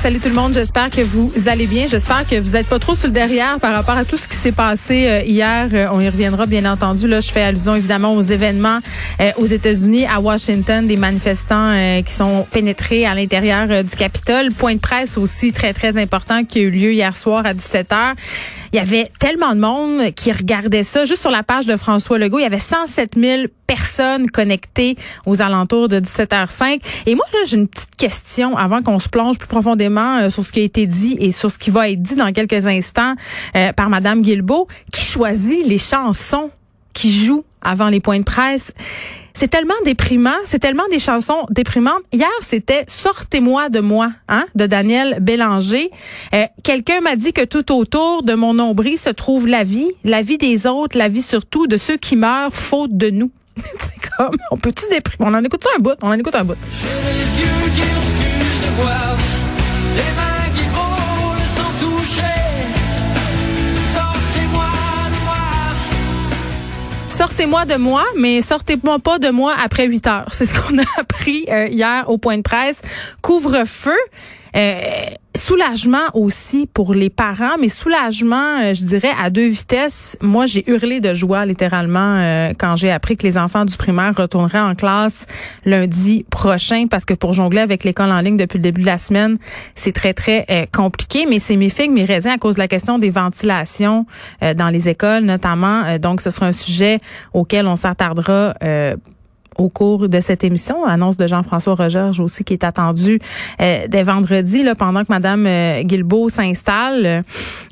Salut tout le monde, j'espère que vous allez bien. J'espère que vous êtes pas trop sur le derrière par rapport à tout ce qui s'est passé euh, hier. Euh, on y reviendra bien entendu. Là, je fais allusion évidemment aux événements euh, aux États-Unis, à Washington, des manifestants qui sont pénétrés à l'intérieur du Capitole. Point de presse aussi très très important qui a eu lieu hier soir à 17h. Il y avait tellement de monde qui regardait ça. Juste sur la page de François Legault, il y avait 107 000 personnes connectées aux alentours de 17h05. Et moi, j'ai une petite question avant qu'on se plonge plus profondément euh, sur ce qui a été dit et sur ce qui va être dit dans quelques instants euh, par Madame Guilbeault. Qui choisit les chansons qui jouent avant les points de presse? C'est tellement déprimant, c'est tellement des chansons déprimantes. Hier, c'était Sortez-moi de moi, hein, de Daniel Bélanger. Euh, Quelqu'un m'a dit que tout autour de mon nombril se trouve la vie, la vie des autres, la vie surtout de ceux qui meurent faute de nous. c'est comme, on peut-tu déprimer? On en écoute un bout, on en écoute un bout. les yeux qui de voir, les mains qui sans toucher. Sortez-moi de moi, mais sortez-moi pas de moi après 8 heures. C'est ce qu'on a appris euh, hier au point de presse. Couvre-feu. Euh, soulagement aussi pour les parents, mais soulagement, euh, je dirais, à deux vitesses. Moi, j'ai hurlé de joie littéralement euh, quand j'ai appris que les enfants du primaire retourneraient en classe lundi prochain, parce que pour jongler avec l'école en ligne depuis le début de la semaine, c'est très, très compliqué. Mais c'est mes figues, mes raisins à cause de la question des ventilations dans les écoles notamment. donc, ce sera un sujet auquel on s'attardera au cours de cette émission. Annonce de Jean-François Rogerge aussi qui est attendu euh, dès vendredi, là, pendant que Mme euh, Guilbeault s'installe.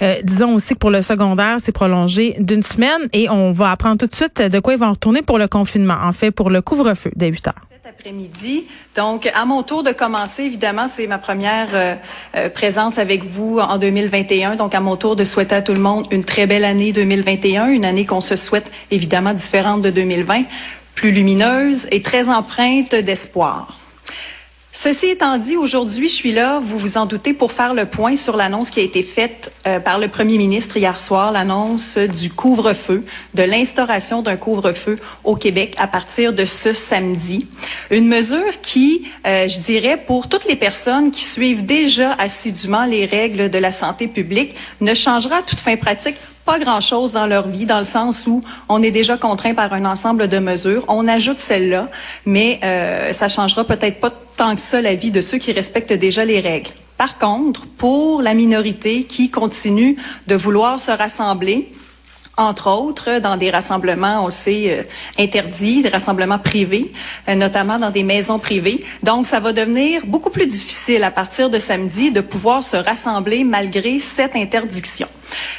Euh, disons aussi que pour le secondaire, c'est prolongé d'une semaine et on va apprendre tout de suite de quoi ils vont retourner pour le confinement. En fait, pour le couvre-feu dès 8 heures Cet après-midi. Donc, à mon tour de commencer, évidemment, c'est ma première euh, euh, présence avec vous en 2021. Donc, à mon tour de souhaiter à tout le monde une très belle année 2021, une année qu'on se souhaite évidemment différente de 2020 plus lumineuse et très empreinte d'espoir. Ceci étant dit, aujourd'hui, je suis là, vous vous en doutez, pour faire le point sur l'annonce qui a été faite euh, par le premier ministre hier soir, l'annonce du couvre-feu, de l'instauration d'un couvre-feu au Québec à partir de ce samedi. Une mesure qui, euh, je dirais, pour toutes les personnes qui suivent déjà assidûment les règles de la santé publique, ne changera à toute fin pratique pas grand-chose dans leur vie, dans le sens où on est déjà contraint par un ensemble de mesures. On ajoute celle-là, mais euh, ça changera peut-être pas tant que ça la vie de ceux qui respectent déjà les règles. Par contre, pour la minorité qui continue de vouloir se rassembler, entre autres, dans des rassemblements, on le sait, euh, interdits, des rassemblements privés, euh, notamment dans des maisons privées. Donc, ça va devenir beaucoup plus difficile à partir de samedi de pouvoir se rassembler malgré cette interdiction.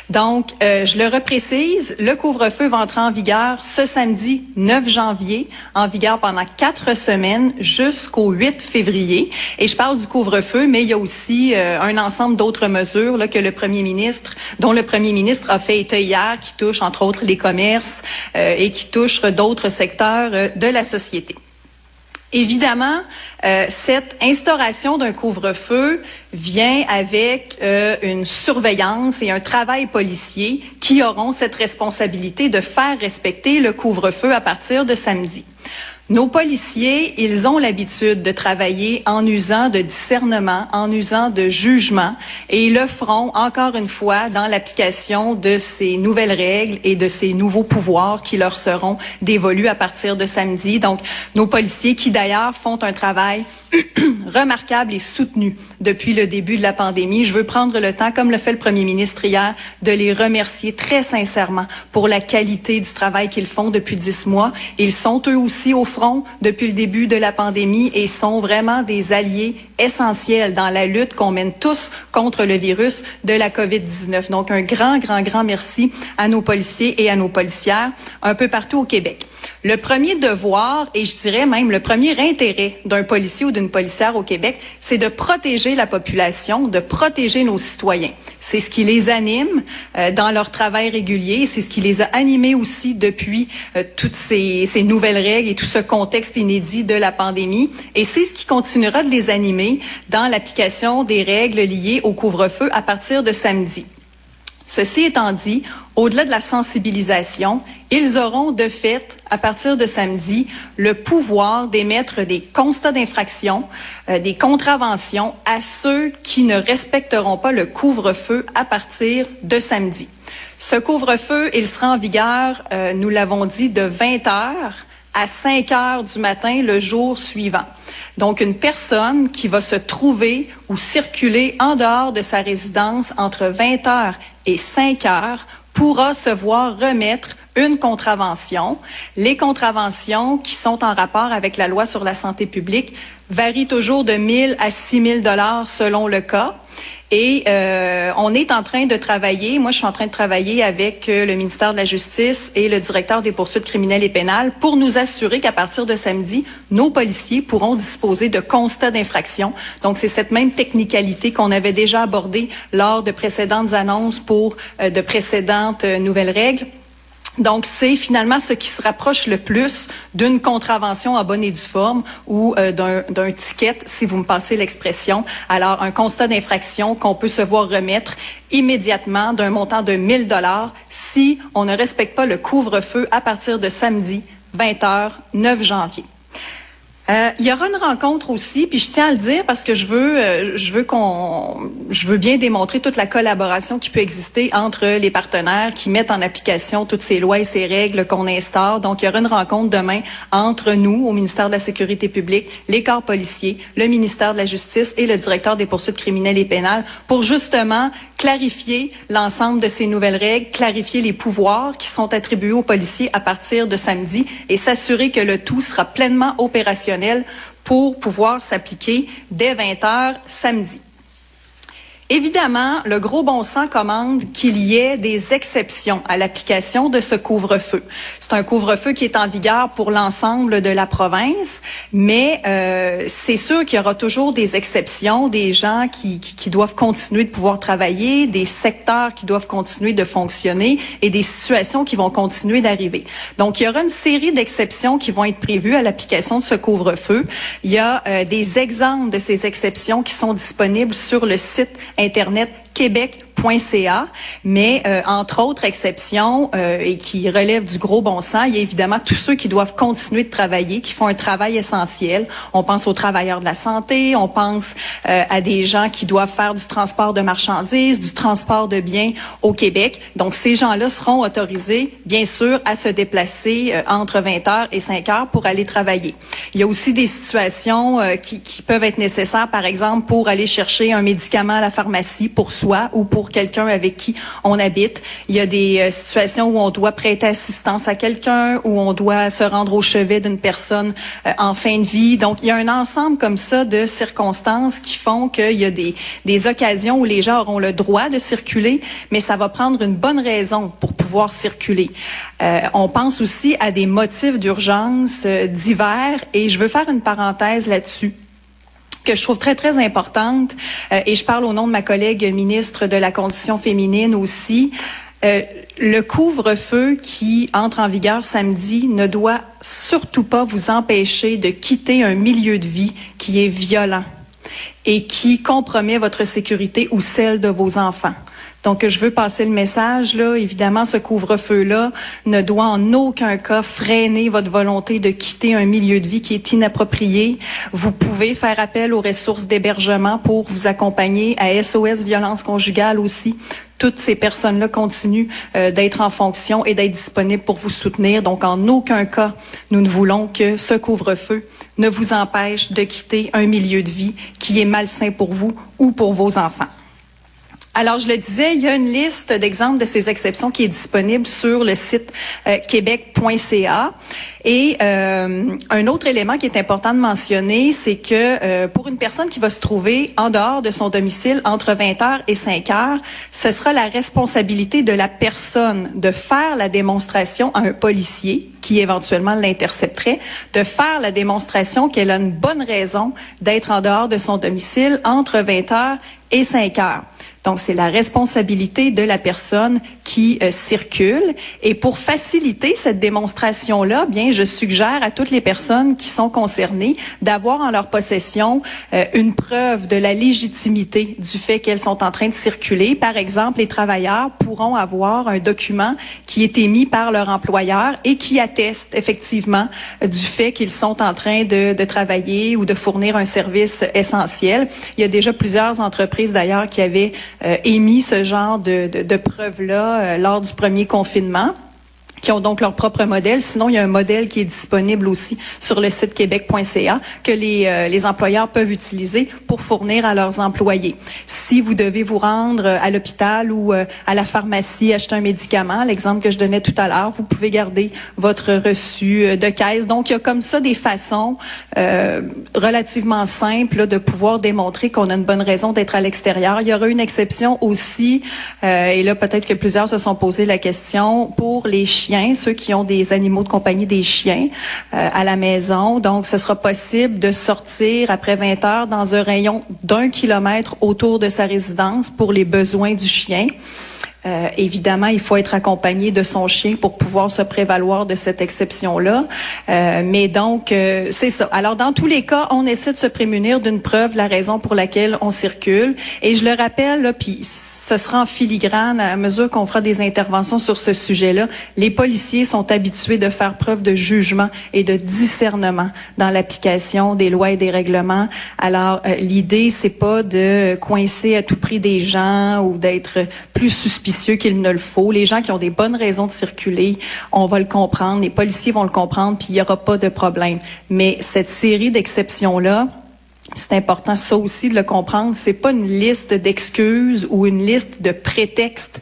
Donc, euh, je le reprécise, le couvre-feu va entrer en vigueur ce samedi 9 janvier, en vigueur pendant quatre semaines jusqu'au 8 février. Et je parle du couvre-feu, mais il y a aussi euh, un ensemble d'autres mesures là, que le premier ministre, dont le premier ministre a fait état hier, qui touchent entre autres les commerces euh, et qui touchent d'autres secteurs de la société. Évidemment, euh, cette instauration d'un couvre-feu vient avec euh, une surveillance et un travail policier qui auront cette responsabilité de faire respecter le couvre-feu à partir de samedi. Nos policiers, ils ont l'habitude de travailler en usant de discernement, en usant de jugement, et ils le feront encore une fois dans l'application de ces nouvelles règles et de ces nouveaux pouvoirs qui leur seront dévolus à partir de samedi. Donc, nos policiers qui d'ailleurs font un travail remarquable et soutenu depuis le début de la pandémie. Je veux prendre le temps, comme le fait le premier ministre hier, de les remercier très sincèrement pour la qualité du travail qu'ils font depuis dix mois. Ils sont eux aussi au front depuis le début de la pandémie et sont vraiment des alliés essentiels dans la lutte qu'on mène tous contre le virus de la COVID-19. Donc, un grand, grand, grand merci à nos policiers et à nos policières un peu partout au Québec. Le premier devoir, et je dirais même le premier intérêt d'un policier ou d'une policière au Québec, c'est de protéger la population, de protéger nos citoyens. C'est ce qui les anime euh, dans leur travail régulier, c'est ce qui les a animés aussi depuis euh, toutes ces, ces nouvelles règles et tout ce contexte inédit de la pandémie. Et c'est ce qui continuera de les animer dans l'application des règles liées au couvre-feu à partir de samedi. Ceci étant dit, au-delà de la sensibilisation, ils auront de fait, à partir de samedi, le pouvoir d'émettre des constats d'infraction, euh, des contraventions à ceux qui ne respecteront pas le couvre-feu à partir de samedi. Ce couvre-feu, il sera en vigueur, euh, nous l'avons dit, de 20 heures à 5 heures du matin le jour suivant. Donc, une personne qui va se trouver ou circuler en dehors de sa résidence entre 20 heures et 5 heures pourra se voir remettre une contravention. Les contraventions qui sont en rapport avec la loi sur la santé publique varient toujours de 1000 à 6000 dollars selon le cas. Et euh, on est en train de travailler, moi je suis en train de travailler avec euh, le ministère de la Justice et le directeur des poursuites criminelles et pénales pour nous assurer qu'à partir de samedi, nos policiers pourront disposer de constats d'infraction. Donc c'est cette même technicalité qu'on avait déjà abordée lors de précédentes annonces pour euh, de précédentes euh, nouvelles règles. Donc, c'est finalement ce qui se rapproche le plus d'une contravention en bonne et due forme ou euh, d'un- d'un ticket, si vous me passez l'expression. Alors, un constat d'infraction qu'on peut se voir remettre immédiatement d'un montant de 1000 dollars si on ne respecte pas le couvre-feu à partir de samedi 20h, 9 janvier. Euh, il y aura une rencontre aussi, puis je tiens à le dire parce que je veux, euh, je veux qu'on, je veux bien démontrer toute la collaboration qui peut exister entre les partenaires qui mettent en application toutes ces lois et ces règles qu'on instaure. Donc, il y aura une rencontre demain entre nous, au ministère de la Sécurité publique, les corps policiers, le ministère de la Justice et le directeur des poursuites criminelles et pénales pour justement clarifier l'ensemble de ces nouvelles règles, clarifier les pouvoirs qui sont attribués aux policiers à partir de samedi et s'assurer que le tout sera pleinement opérationnel pour pouvoir s'appliquer dès 20 heures samedi. Évidemment, le gros bon sens commande qu'il y ait des exceptions à l'application de ce couvre-feu. C'est un couvre-feu qui est en vigueur pour l'ensemble de la province, mais euh, c'est sûr qu'il y aura toujours des exceptions, des gens qui, doivent continuer de pouvoir travailler, des secteurs qui doivent continuer de fonctionner et des situations qui vont continuer d'arriver. Donc, il y aura une série d'exceptions qui vont être prévues à l'application de ce couvre-feu. Il y a euh, des exemples de ces exceptions qui sont disponibles sur le site Internet québec.ca, mais euh, entre autres exceptions euh, et qui relèvent du gros bon sens, il y a évidemment tous ceux qui doivent continuer de travailler, qui font un travail essentiel. On pense aux travailleurs de la santé, on pense euh, à des gens qui doivent faire du transport de marchandises, du transport de biens au Québec. Donc ces gens-là seront autorisés, bien sûr, à se déplacer entre 20 heures et 5 heures pour aller travailler. Il y a aussi des situations qui, qui peuvent être nécessaires, par exemple, pour aller chercher un médicament à la pharmacie pour soi ou pour quelqu'un avec qui on habite. Il y a des euh, situations où on doit prêter assistance à quelqu'un, où on doit se rendre au chevet d'une personne euh, en fin de vie. Donc, il y a un ensemble comme ça de circonstances qui font qu'il y a des, des occasions où les gens auront le droit de circuler, mais ça va prendre une bonne raison pour pouvoir circuler. Euh, on pense aussi à des motifs d'urgence euh, divers et je veux faire une parenthèse là-dessus que je trouve très, très importante, euh, et je parle au nom de ma collègue ministre de la Condition féminine aussi, euh, le couvre-feu qui entre en vigueur samedi ne doit surtout pas vous empêcher de quitter un milieu de vie qui est violent et qui compromet votre sécurité ou celle de vos enfants. Donc, je veux passer le message, là. Évidemment, ce couvre-feu-là ne doit en aucun cas freiner votre volonté de quitter un milieu de vie qui est inapproprié. Vous pouvez faire appel aux ressources d'hébergement pour vous accompagner à SOS Violence Conjugale aussi. Toutes ces personnes-là continuent euh, d'être en fonction et d'être disponibles pour vous soutenir. Donc, en aucun cas, nous ne voulons que ce couvre-feu ne vous empêche de quitter un milieu de vie qui est malsain pour vous ou pour vos enfants. Alors, je le disais, il y a une liste d'exemples de ces exceptions qui est disponible sur le site euh, québec.ca. Et euh, un autre élément qui est important de mentionner, c'est que euh, pour une personne qui va se trouver en dehors de son domicile entre 20h et 5h, ce sera la responsabilité de la personne de faire la démonstration à un policier qui éventuellement l'intercepterait, de faire la démonstration qu'elle a une bonne raison d'être en dehors de son domicile entre 20h et 5h. Donc, c'est la responsabilité de la personne qui euh, circule. Et pour faciliter cette démonstration-là, bien, je suggère à toutes les personnes qui sont concernées d'avoir en leur possession euh, une preuve de la légitimité du fait qu'elles sont en train de circuler. Par exemple, les travailleurs pourront avoir un document qui est émis par leur employeur et qui atteste effectivement du fait qu'ils sont en train de, travailler ou de fournir un service essentiel. Il y a déjà plusieurs entreprises d'ailleurs qui avaient émis ce genre de, de, de preuves-là euh, lors du premier confinement qui ont donc leur propre modèle. Sinon, il y a un modèle qui est disponible aussi sur le site québec.ca que les, euh, les employeurs peuvent utiliser pour fournir à leurs employés. Si vous devez vous rendre euh, à l'hôpital ou euh, à la pharmacie acheter un médicament, l'exemple que je donnais tout à l'heure, vous pouvez garder votre reçu de caisse. Donc, il y a comme ça des façons relativement simples de pouvoir démontrer qu'on a une bonne raison d'être à l'extérieur. Il y aura une exception aussi, et là peut-être que plusieurs se sont posé la question, pour les chiens ceux qui ont des animaux de compagnie, des chiens euh, à la maison. Donc, ce sera possible de sortir après 20 heures dans un rayon d'un kilomètre autour de sa résidence pour les besoins du chien. Euh, évidemment, il faut être accompagné de son chien pour pouvoir se prévaloir de cette exception-là. Euh, mais donc, euh, c'est ça. Alors, dans tous les cas, on essaie de se prémunir d'une preuve, la raison pour laquelle on circule. Et je le rappelle, puis ce sera en filigrane à mesure qu'on fera des interventions sur ce sujet-là. Les policiers sont habitués de faire preuve de jugement et de discernement dans l'application des lois et des règlements. Alors, l'idée, c'est pas de coincer à tout prix des gens ou d'être plus suspicieux qu'il ne le faut. Les gens qui ont des bonnes raisons de circuler, on va le comprendre. Les policiers vont le comprendre, puis il n'y aura pas de problème. Mais cette série d'exceptions-là, c'est important ça aussi de le comprendre. C'est pas une liste d'excuses ou une liste de prétextes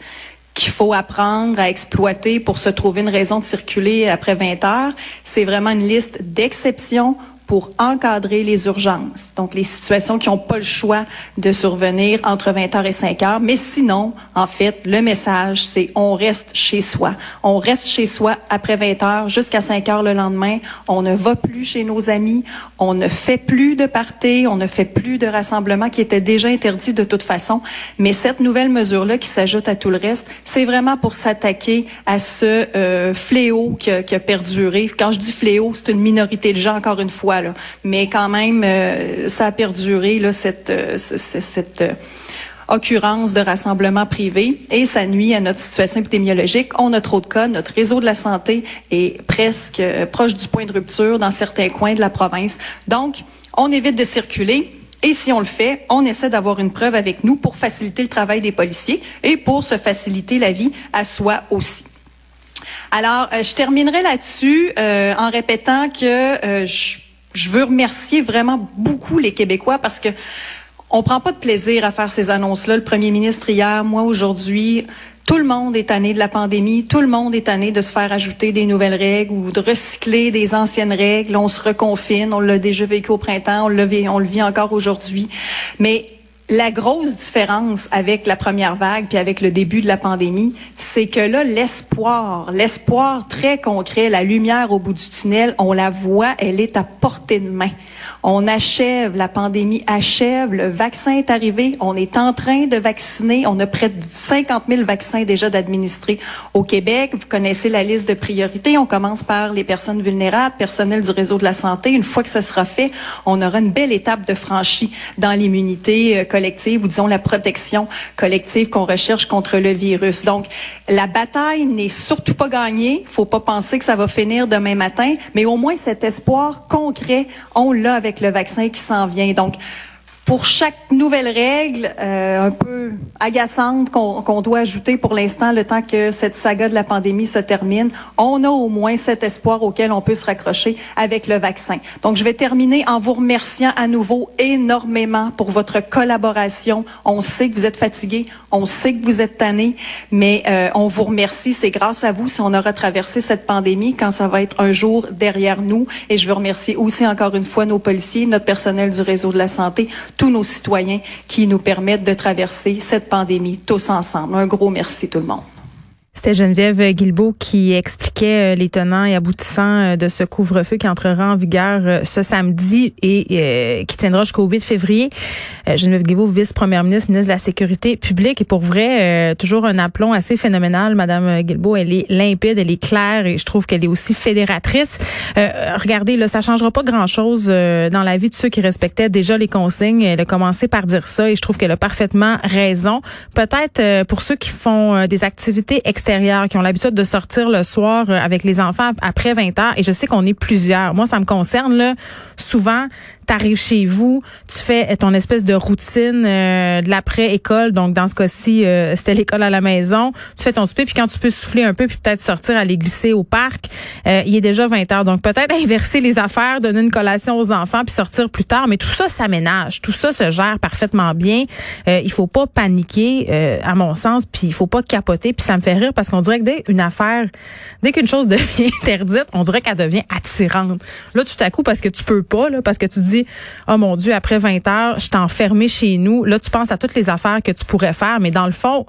qu'il faut apprendre à exploiter pour se trouver une raison de circuler après 20 heures. C'est vraiment une liste d'exceptions pour encadrer les urgences, donc les situations qui n'ont pas le choix de survenir entre 20h et 5h. Mais sinon, en fait, le message, c'est on reste chez soi. On reste chez soi après 20h jusqu'à 5h le lendemain. On ne va plus chez nos amis. On ne fait plus de parties. On ne fait plus de rassemblements qui étaient déjà interdits de toute façon. Mais cette nouvelle mesure-là qui s'ajoute à tout le reste, c'est vraiment pour s'attaquer à ce euh, fléau qui a, qui a perduré. Quand je dis fléau, c'est une minorité de gens, encore une fois Mais quand même, euh, ça a perduré, cette, euh, euh, occurrence de rassemblement privé et ça nuit à notre situation épidémiologique. On a trop de cas, notre réseau de la santé est presque proche du point de rupture dans certains coins de la province. Donc, on évite de circuler. Et si on le fait, on essaie d'avoir une preuve avec nous pour faciliter le travail des policiers et pour se faciliter la vie à soi aussi. Alors, je terminerai là-dessus en répétant que je je veux remercier vraiment beaucoup les Québécois parce que on prend pas de plaisir à faire ces annonces-là. Le premier ministre hier, moi aujourd'hui, tout le monde est tanné de la pandémie, tout le monde est tanné de se faire ajouter des nouvelles règles ou de recycler des anciennes règles. On se reconfine, on l'a déjà vécu au printemps, on, le, on le vit encore aujourd'hui. Mais la grosse différence avec la première vague puis avec le début de la pandémie, c'est que là, l'espoir, l'espoir très concret, la lumière au bout du tunnel, on la voit, elle est à portée de main. On achève, la pandémie achève, le vaccin est arrivé, on est en train de vacciner, on a près de 50 000 vaccins déjà d'administrer au Québec. Vous connaissez la liste de priorités. On commence par les personnes vulnérables, personnel du réseau de la santé. Une fois que ce sera fait, on aura une belle étape de franchie dans l'immunité euh, collective ou disons la protection collective qu'on recherche contre le virus. Donc, la bataille n'est surtout pas gagnée. Faut pas penser que ça va finir demain matin, mais au moins cet espoir concret, on l'a avec le vaccin qui s'en vient. Donc, pour chaque nouvelle règle, euh, un peu agaçante qu'on qu'on doit ajouter pour l'instant, le temps que cette saga de la pandémie se termine, on a au moins cet espoir auquel on peut se raccrocher avec le vaccin. Donc, je vais terminer en vous remerciant à nouveau énormément pour votre collaboration. On sait que vous êtes fatigués, on sait que vous êtes tannés, mais euh, on vous remercie. C'est grâce à vous si on aura traversé cette pandémie quand ça va être un jour derrière nous. Et je veux remercier aussi encore une fois nos policiers, notre personnel du réseau de la santé, tous nos citoyens qui nous permettent de traverser cette pandémie tous ensemble. Un gros merci tout le monde. C'était Geneviève Guilbeault qui expliquait euh, les tenants et aboutissants euh, de ce couvre-feu qui entrera en vigueur euh, ce samedi et qui tiendra jusqu'au 8 février. Geneviève Guilbeault, vice-première ministre, ministre de la Sécurité publique. Et pour vrai, toujours un aplomb assez phénoménal. Madame Guilbeault, elle est limpide, elle est claire et je trouve qu'elle est aussi fédératrice. regardez, là, ça changera pas grand-chose dans la vie de ceux qui respectaient déjà les consignes. Elle a commencé par dire ça et je trouve qu'elle a parfaitement raison. Peut-être pour ceux qui font des activités qui ont l'habitude de sortir le soir euh, avec les enfants après 20 heures. Et je sais qu'on est plusieurs. Moi, ça me concerne, là. Souvent, t'arrives chez vous, tu fais ton espèce de routine euh, de l'après-école. Donc, dans ce cas-ci, euh, c'était l'école à la maison. Tu fais ton souper, puis quand tu peux souffler un peu, puis peut-être sortir aller glisser au parc, euh, il est déjà 20 heures. Donc, peut-être inverser les affaires, donner une collation aux enfants, puis sortir plus tard. Mais tout ça s'aménage. Tout ça se gère parfaitement bien. il faut pas paniquer, à mon sens, puis il faut pas capoter. Puis ça me fait rire parce qu'on dirait que dès une affaire, dès qu'une chose devient interdite, on dirait qu'elle devient attirante. Là, tout à coup, parce que tu peux pas, là, parce que tu dis oh mon Dieu, après 20 heures, je t'ai enfermé chez nous. Là, tu penses à toutes les affaires que tu pourrais faire, mais dans le fond,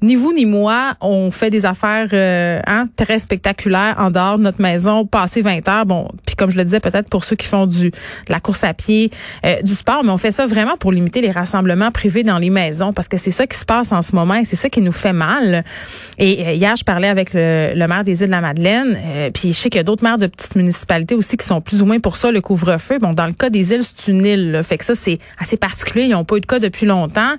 ni vous ni moi, on fait des affaires euh, hein, très spectaculaires en dehors de notre maison, passer 20 heures. Bon, puis comme je le disais, peut-être pour ceux qui font du de la course à pied, euh, du sport, mais on fait ça vraiment pour limiter les rassemblements privés dans les maisons, parce que c'est ça qui se passe en ce moment et c'est ça qui nous fait mal. Et euh, hier, je parlais avec le, maire des îles de la Madeleine, puis je sais qu'il y a d'autres maires de petites municipalités aussi qui sont plus ou moins pour ça, le couvre-feu. Bon, dans le cas des c'est une île, fait que ça, c'est assez particulier. Ils n'ont pas eu de cas depuis longtemps.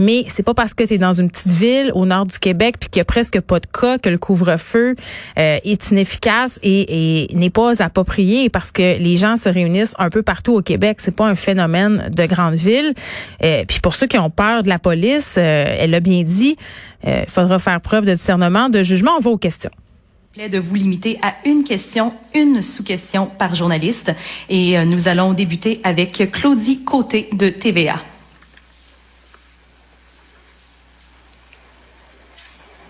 Mais c'est pas parce que tu dans une petite ville au nord du Québec puis qu'il y a presque pas de cas que le couvre-feu euh, est inefficace et, n'est pas approprié parce que les gens se réunissent un peu partout au Québec. C'est pas un phénomène de grande ville. Euh, puis pour ceux qui ont peur de la police, euh, elle l'a bien dit, il faudra faire preuve de discernement, de jugement. On va aux questions de vous limiter à une question, une sous-question par journaliste. Et nous allons débuter avec Claudie Côté de TVA.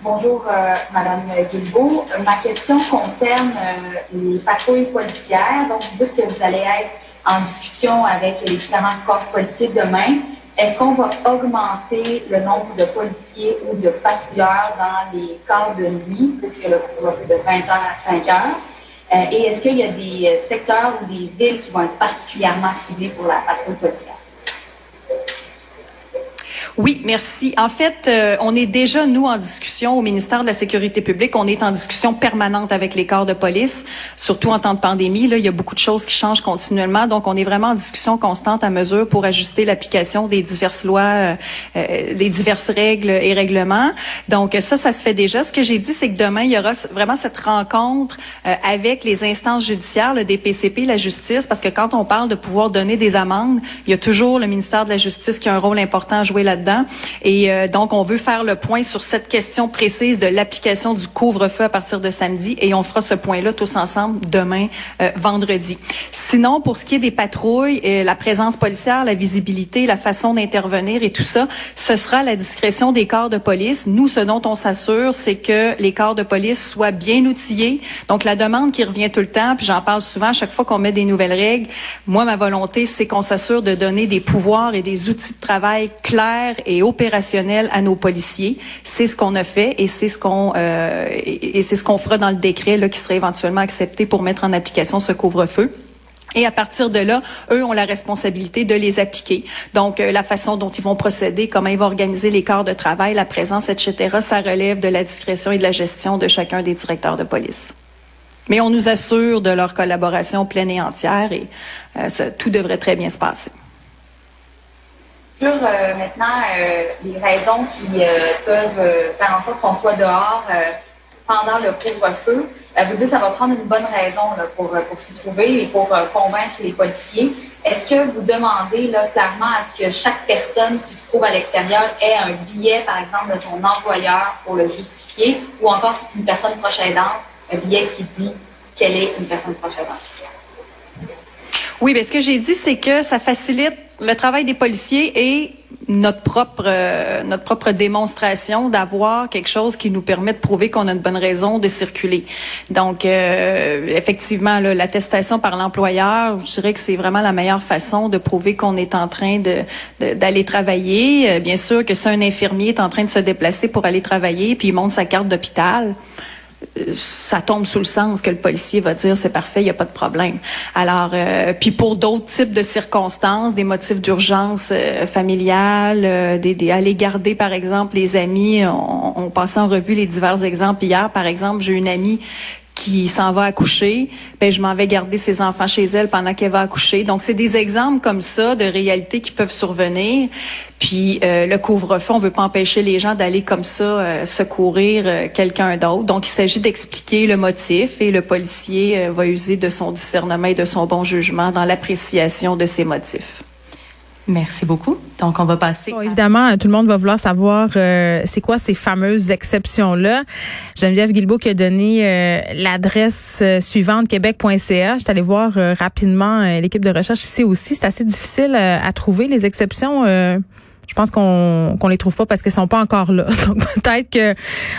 Bonjour, euh, Madame Guilbeault. Ma question concerne euh, les patrouilles policières. Donc, vous dites que vous allez être en discussion avec les différents corps policiers demain. Est-ce qu'on va augmenter le nombre de policiers ou de patrouilleurs dans les quarts de nuit, puisque le va de 20h à 5h? Euh, et est-ce qu'il y a des secteurs ou des villes qui vont être particulièrement ciblés pour la patrouille policière? Oui, merci. En fait, euh, on est déjà, nous, en discussion au ministère de la Sécurité publique. On est en discussion permanente avec les corps de police, surtout en temps de pandémie. Là, il y a beaucoup de choses qui changent continuellement. Donc, on est vraiment en discussion constante à mesure pour ajuster l'application des diverses lois, euh, euh, des diverses règles et règlements. Donc, ça, ça se fait déjà. Ce que j'ai dit, c'est que demain, il y aura vraiment cette rencontre avec les instances judiciaires, le DPCP, la justice, parce que quand on parle de pouvoir donner des amendes, il y a toujours le ministère de la Justice qui a un rôle important à jouer là-dedans. Et euh, donc, on veut faire le point sur cette question précise de l'application du couvre-feu à partir de samedi. Et on fera ce point-là tous ensemble demain, euh, vendredi. Sinon, pour ce qui est des patrouilles, et la présence policière, la visibilité, la façon d'intervenir et tout ça, ce sera la discrétion des corps de police. Nous, ce dont on s'assure, c'est que les corps de police soient bien outillés. Donc, la demande qui revient tout le temps, puis j'en parle souvent à chaque fois qu'on met des nouvelles règles, moi, ma volonté, c'est qu'on s'assure de donner des pouvoirs et des outils de travail clairs et opérationnel à nos policiers. C'est ce qu'on a fait et c'est ce qu'on euh, et, c'est ce qu'on fera dans le décret là, qui serait éventuellement accepté pour mettre en application ce couvre-feu. Et à partir de là, eux ont la responsabilité de les appliquer. Donc, euh, la façon dont ils vont procéder, comment ils vont organiser les corps de travail, la présence, etc., ça relève de la discrétion et de la gestion de chacun des directeurs de police. Mais on nous assure de leur collaboration pleine et entière et euh, tout devrait très bien se passer sur euh, maintenant euh, les raisons qui euh, peuvent faire en sorte qu'on soit dehors pendant le couvre-feu. vous dites que ça va prendre une bonne raison pour, pour s'y trouver et pour convaincre les policiers. Est-ce que vous demandez là, clairement à ce que chaque personne qui se trouve à l'extérieur ait un billet, par exemple, de son employeur pour le justifier, ou encore si c'est une personne proche aidante, un billet qui dit qu'elle est une personne proche aidante? Oui, bien, ce que j'ai dit, c'est que ça facilite le travail des policiers et notre propre euh, notre propre démonstration d'avoir quelque chose qui nous permet de prouver qu'on a une bonne raison de circuler. Donc euh, effectivement l'attestation par l'employeur, je dirais que c'est vraiment la meilleure façon de prouver qu'on est en train de d'aller travailler. Euh, bien sûr que si un infirmier est en train de se déplacer pour aller travailler puis il montre sa carte d'hôpital, ça tombe sous le sens que le policier va dire c'est parfait, il n'y a pas de problème. Alors, euh, puis pour d'autres types de circonstances, des motifs d'urgence euh, familiale, euh, des, des aller garder par exemple les amis, on, on passait en revue les divers exemples hier. Par exemple, j'ai une amie qui s'en va accoucher, ben je m'en vais garder ses enfants chez elle pendant qu'elle va accoucher. Donc c'est des exemples comme ça de réalités qui peuvent survenir. Puis euh, le couvre-feu, on veut pas empêcher les gens d'aller comme ça euh, secourir euh, quelqu'un d'autre. Donc il s'agit d'expliquer le motif et le policier euh, va user de son discernement et de son bon jugement dans l'appréciation de ses motifs. Merci beaucoup. Donc, on va passer. Bon, évidemment, tout le monde va vouloir savoir euh, c'est quoi ces fameuses exceptions-là. Geneviève Guilbeault qui a donné euh, l'adresse euh, suivante, québec.ca. Je suis allée voir euh, rapidement euh, l'équipe de recherche ici aussi. C'est assez difficile à trouver les exceptions. Je pense qu'on qu'on les trouve pas parce qu'elles sont pas encore là. Donc peut-être que,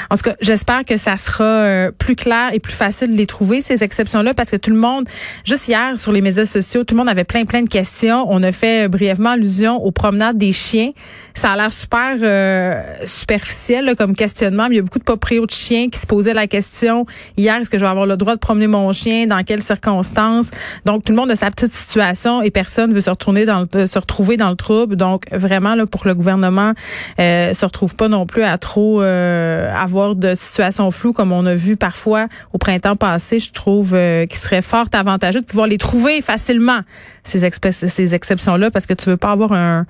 en tout cas, j'espère que ça sera euh, plus clair et plus facile de les trouver ces exceptions-là parce que tout le monde, juste hier sur les médias sociaux, tout le monde avait plein plein de questions. On a fait euh, brièvement allusion aux promenades des chiens. Ça a l'air super euh, superficiel là, comme questionnement, mais il y a beaucoup de proprios de chiens qui se posaient la question hier est-ce que je vais avoir le droit de promener mon chien dans quelles circonstances? Donc tout le monde a sa petite situation et personne veut se retourner dans le, se retrouver dans le trouble. Donc vraiment là pour que le gouvernement euh, se retrouve pas non plus à trop euh, avoir de situations floues comme on a vu parfois au printemps passé, je trouve euh, qu'il serait fort avantageux de pouvoir les trouver facilement ces, ces exceptions là parce que tu veux pas avoir un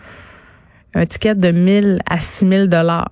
un ticket de 1000 à 6000 dollars